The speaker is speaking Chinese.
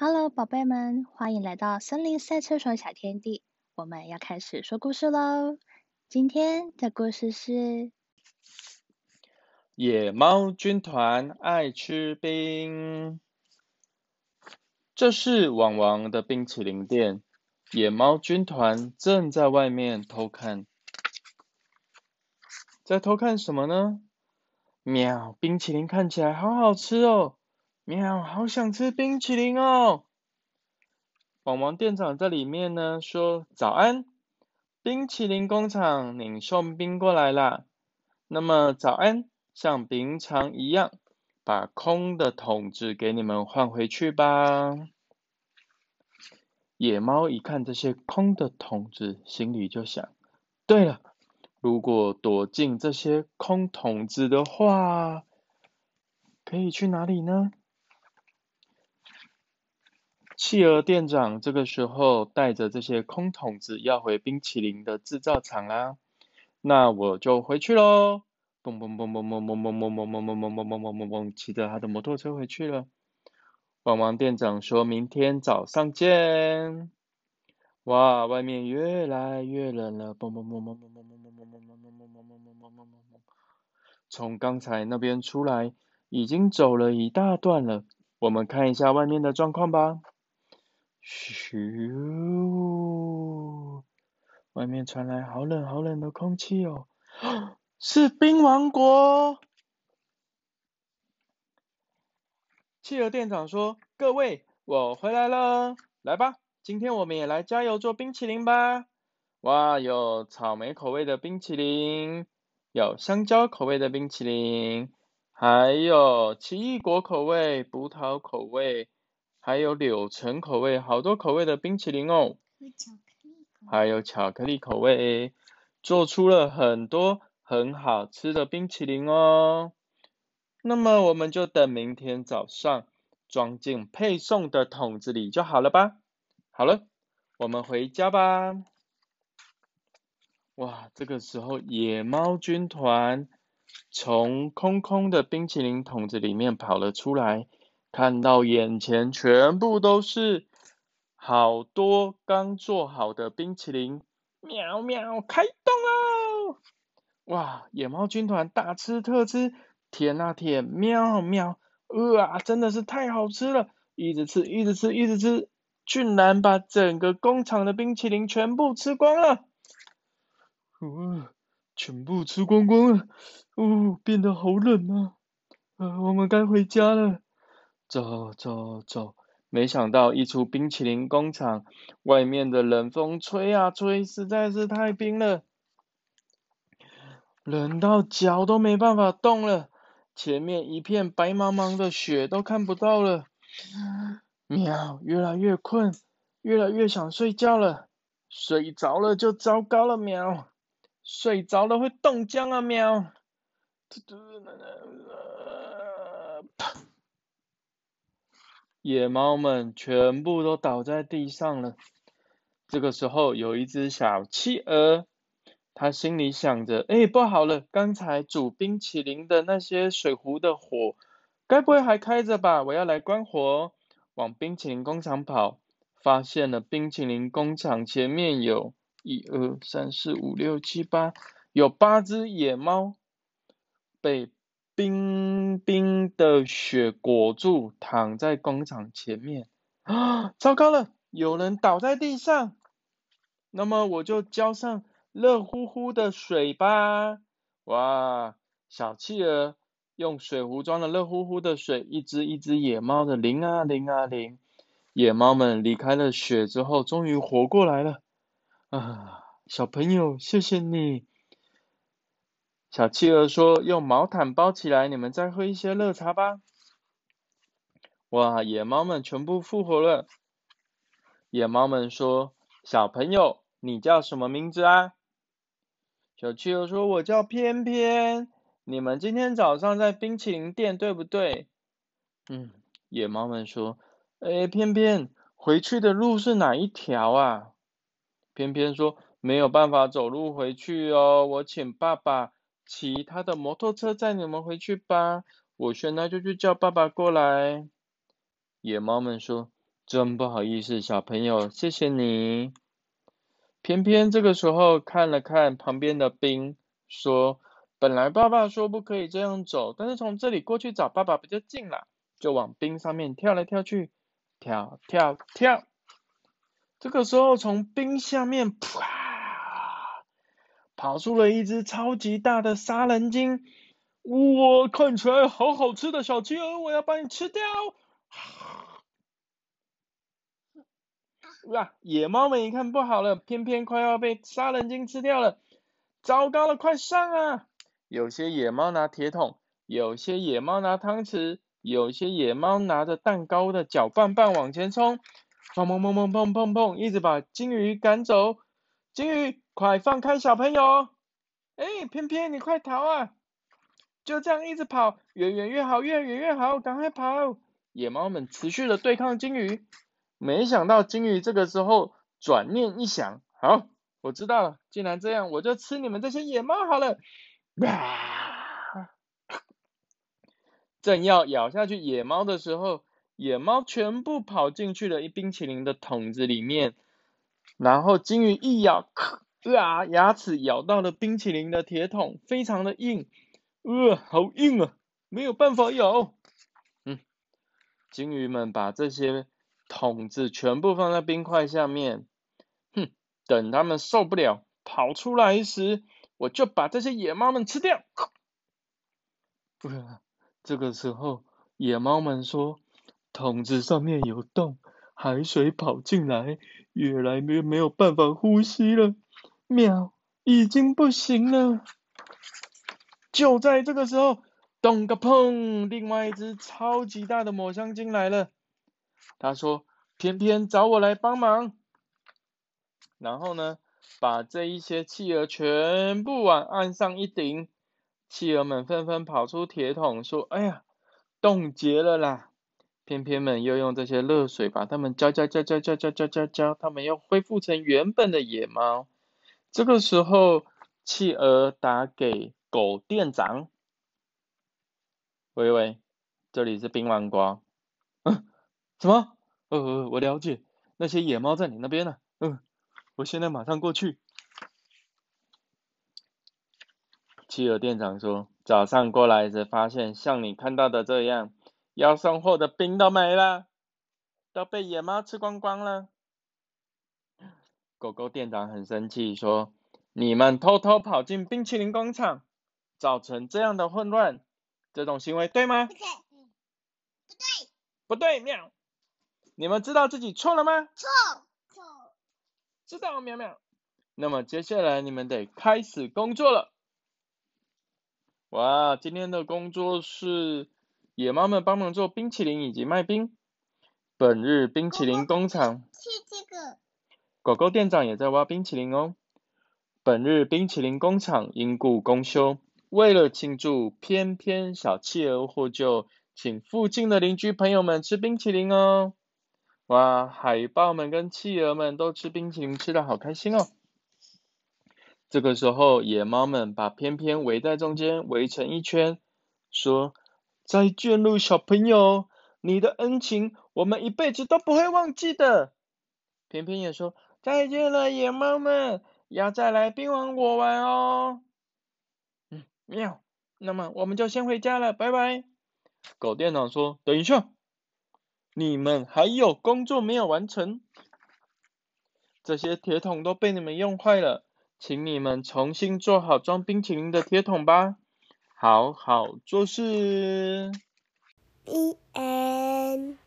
Hello，宝贝们，欢迎来到森林赛车手小天地。我们要开始说故事喽。今天的故事是野猫军团爱吃冰。这是王王的冰淇淋店，野猫军团正在外面偷看。在偷看什么呢？喵，冰淇淋看起来好好吃哦。喵，好想吃冰淇淋哦！王王店长在里面呢，说：“早安，冰淇淋工厂，您送冰过来啦。那么早安，像平常一样，把空的桶子给你们换回去吧。”野猫一看这些空的桶子，心里就想：对了，如果躲进这些空桶子的话，可以去哪里呢？企鹅店长这个时候带着这些空桶子要回冰淇淋的制造厂啦，那我就回去喽！嘣嘣嘣嘣嘣嘣嘣嘣嘣嘣嘣嘣嘣嘣嘣嘣嘣，骑着他的摩托车回去了。汪汪店长说明天早上见。哇，外面越来越冷了，嘣嘣嘣嘣嘣嘣嘣嘣嘣嘣嘣嘣嘣嘣嘣嘣从刚才那边出来，已经走了一大段了。我们看一下外面的状况吧。咻！外面传来好冷好冷的空气哦，是冰王国。企鹅店长说：“各位，我回来了，来吧，今天我们也来加油做冰淇淋吧。哇，有草莓口味的冰淇淋，有香蕉口味的冰淇淋，还有奇异果口味、葡萄口味。”还有柳橙口味，好多口味的冰淇淋哦。还有巧克力口味，做出了很多很好吃的冰淇淋哦。那么我们就等明天早上装进配送的桶子里就好了吧。好了，我们回家吧。哇，这个时候野猫军团从空空的冰淇淋桶子里面跑了出来。看到眼前全部都是好多刚做好的冰淇淋，喵喵，开动喽！哇，野猫军团大吃特吃，舔啊舔，喵喵，哇，真的是太好吃了，一直吃，一直吃，一直吃，居然把整个工厂的冰淇淋全部吃光了，哇，全部吃光光了，哦，变得好冷啊，呃，我们该回家了。走走走！没想到一出冰淇淋工厂，外面的冷风吹啊吹，实在是太冰了，冷到脚都没办法动了。前面一片白茫茫的雪都看不到了。喵，越来越困，越来越想睡觉了。睡着了就糟糕了，喵！睡着了会冻僵啊，喵！野猫们全部都倒在地上了。这个时候，有一只小企鹅，它心里想着：“哎，不好了，刚才煮冰淇淋的那些水壶的火，该不会还开着吧？我要来关火。”往冰淇淋工厂跑，发现了冰淇淋工厂前面有一二三四五六七八，有八只野猫被。冰冰的雪裹住，躺在工厂前面。啊，糟糕了，有人倒在地上。那么我就浇上热乎乎的水吧。哇，小企鹅用水壶装了热乎乎的水，一只一只野猫的淋啊淋啊淋。野猫们离开了雪之后，终于活过来了。啊，小朋友，谢谢你。小企鹅说：“用毛毯包起来，你们再喝一些热茶吧。”哇，野猫们全部复活了。野猫们说：“小朋友，你叫什么名字啊？”小企鹅说：“我叫偏偏。”你们今天早上在冰淇淋店对不对？嗯，野猫们说：“哎，偏偏，回去的路是哪一条啊？”偏偏说：“没有办法走路回去哦，我请爸爸。”骑他的摩托车载你们回去吧，我现在就去叫爸爸过来。野猫们说：“真不好意思，小朋友，谢谢你。偏偏这个时候看了看旁边的冰，说：“本来爸爸说不可以这样走，但是从这里过去找爸爸比较近啦，就往冰上面跳来跳去，跳跳跳。”这个时候从冰下面啪跑出了一只超级大的杀人鲸，哇，看起来好好吃的小企鹅，我要把你吃掉！哇！野猫们一看不好了，偏偏快要被杀人鲸吃掉了，糟糕了，快上啊！有些野猫拿铁桶，有些野猫拿汤匙，有些野猫拿着蛋糕的搅拌棒往前冲，砰砰砰砰砰砰砰，一直把金鱼赶走。金鱼，快放开小朋友！哎，偏偏你快逃啊！就这样一直跑，越远越好，越远越好，赶快跑！野猫们持续的对抗金鱼。没想到金鱼这个时候转念一想，好，我知道了，既然这样，我就吃你们这些野猫好了。正要咬下去野猫的时候，野猫全部跑进去了一冰淇淋的桶子里面，然后金鱼一咬，啊，牙齿咬到了冰淇淋的铁桶，非常的硬，呃，好硬啊，没有办法咬。嗯，金鱼们把这些。桶子全部放在冰块下面，哼，等他们受不了跑出来时，我就把这些野猫们吃掉。不是，这个时候野猫们说，桶子上面有洞，海水跑进来，越来越没有办法呼吸了，喵，已经不行了。就在这个时候，咚个砰，另外一只超级大的抹香鲸来了。他说：“偏偏找我来帮忙，然后呢，把这一些企鹅全部往岸上一顶，企鹅们纷纷跑出铁桶，说：‘哎呀，冻结了啦！’偏偏们又用这些热水把它们浇浇浇浇浇浇浇浇，它们又恢复成原本的野猫。这个时候，企鹅打给狗店长：‘喂喂，这里是冰王国。’嗯。”什么？呃，我了解，那些野猫在你那边呢。嗯，我现在马上过去。企鹅店长说：“早上过来时发现像你看到的这样，要送货的冰都没了，都被野猫吃光光了。”狗狗店长很生气，说：“你们偷偷跑进冰淇淋工厂，造成这样的混乱，这种行为对吗？”不对，不对，不对，喵。你们知道自己错了吗？错错，知道喵喵。那么接下来你们得开始工作了。哇，今天的工作是野猫们帮忙做冰淇淋以及卖冰。本日冰淇淋工厂。是这个。狗狗店长也在挖冰淇淋哦。本日冰淇淋工厂因故公休，为了庆祝翩翩小企鹅获救，请附近的邻居朋友们吃冰淇淋哦。哇，海豹们跟企鹅们都吃冰淇淋，吃的好开心哦。这个时候，野猫们把翩翩围在中间，围成一圈，说：“再见喽，小朋友，你的恩情我们一辈子都不会忘记的。”翩翩也说：“再见了，野猫们，要再来冰王国玩哦。”嗯，喵，那么我们就先回家了，拜拜。狗店长说：“等一下。”你们还有工作没有完成？这些铁桶都被你们用坏了，请你们重新做好装冰淇淋的铁桶吧，好好做事。The N